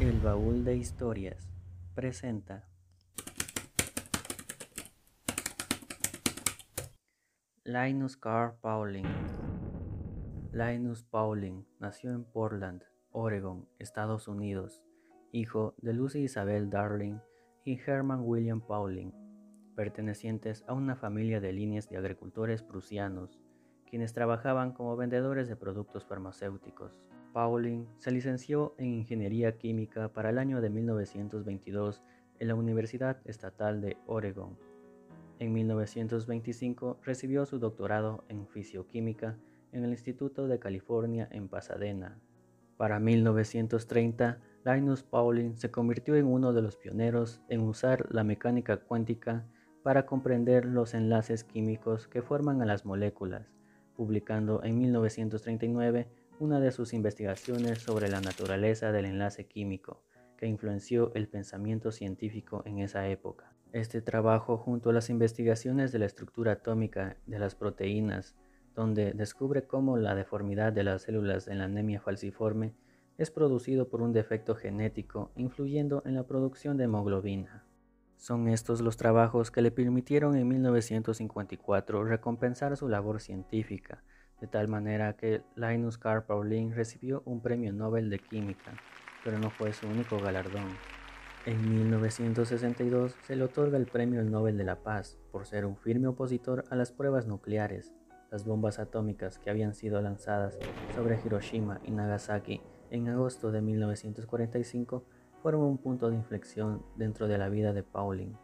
El baúl de historias presenta Linus Carl Pauling. Linus Pauling nació en Portland, Oregon, Estados Unidos, hijo de Lucy Isabel Darling y Herman William Pauling, pertenecientes a una familia de líneas de agricultores prusianos, quienes trabajaban como vendedores de productos farmacéuticos. Pauling se licenció en Ingeniería Química para el año de 1922 en la Universidad Estatal de Oregon. En 1925 recibió su doctorado en Fisioquímica en el Instituto de California en Pasadena. Para 1930, Linus Pauling se convirtió en uno de los pioneros en usar la mecánica cuántica para comprender los enlaces químicos que forman a las moléculas, publicando en 1939 una de sus investigaciones sobre la naturaleza del enlace químico, que influenció el pensamiento científico en esa época. Este trabajo, junto a las investigaciones de la estructura atómica de las proteínas, donde descubre cómo la deformidad de las células en la anemia falciforme es producido por un defecto genético influyendo en la producción de hemoglobina. Son estos los trabajos que le permitieron en 1954 recompensar su labor científica, de tal manera que Linus Carl Pauling recibió un premio Nobel de Química, pero no fue su único galardón. En 1962 se le otorga el Premio Nobel de la Paz por ser un firme opositor a las pruebas nucleares. Las bombas atómicas que habían sido lanzadas sobre Hiroshima y Nagasaki en agosto de 1945 fueron un punto de inflexión dentro de la vida de Pauling.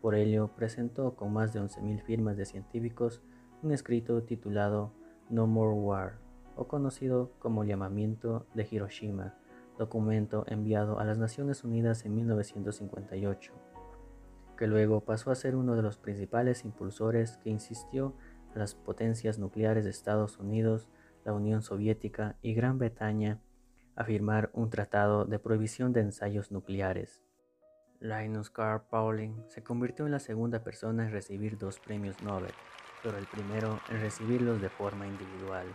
Por ello, presentó con más de 11.000 firmas de científicos un escrito titulado no More War, o conocido como Llamamiento de Hiroshima, documento enviado a las Naciones Unidas en 1958, que luego pasó a ser uno de los principales impulsores que insistió a las potencias nucleares de Estados Unidos, la Unión Soviética y Gran Bretaña a firmar un tratado de prohibición de ensayos nucleares. Linus Carl Pauling se convirtió en la segunda persona en recibir dos premios Nobel, pero el primero en recibirlos de forma individual.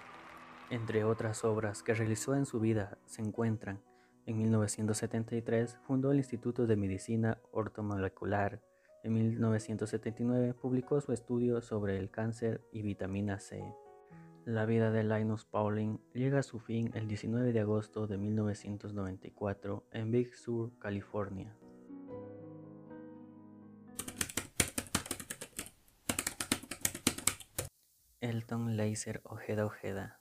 Entre otras obras que realizó en su vida se encuentran, en 1973 fundó el Instituto de Medicina Ortomolecular, en 1979 publicó su estudio sobre el cáncer y vitamina C. La vida de Linus Pauling llega a su fin el 19 de agosto de 1994 en Big Sur, California. Elton Laser Ojeda Ojeda